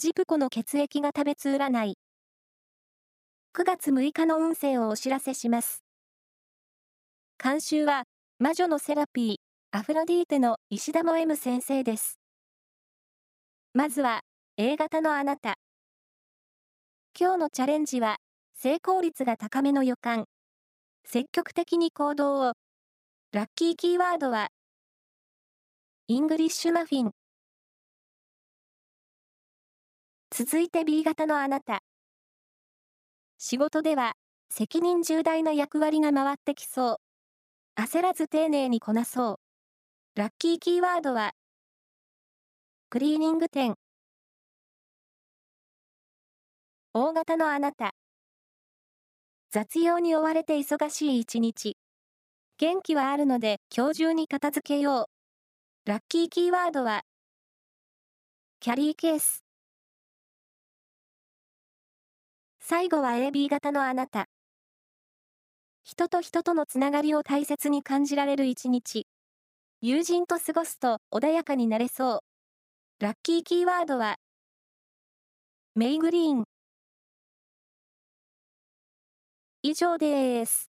ジプコの血液が食べつ占い。9月6日の運勢をお知らせします。監修は、魔女のセラピー、アフロディーテの石田も M 先生です。まずは、A 型のあなた。今日のチャレンジは、成功率が高めの予感。積極的に行動を。ラッキーキーワードは、イングリッシュマフィン。続いて B 型のあなた。仕事では、責任重大な役割が回ってきそう。焦らず丁寧にこなそう。ラッキーキーワードは、クリーニング店。 O 型のあなた。雑用に追われて忙しい一日。元気はあるので今日中に片付けよう。ラッキーキーワードは、キャリーケース。最後は AB 型のあなた。人と人とのつながりを大切に感じられる一日。友人と過ごすと穏やかになれそう。ラッキーキーワードは、メイグリーン。以上です。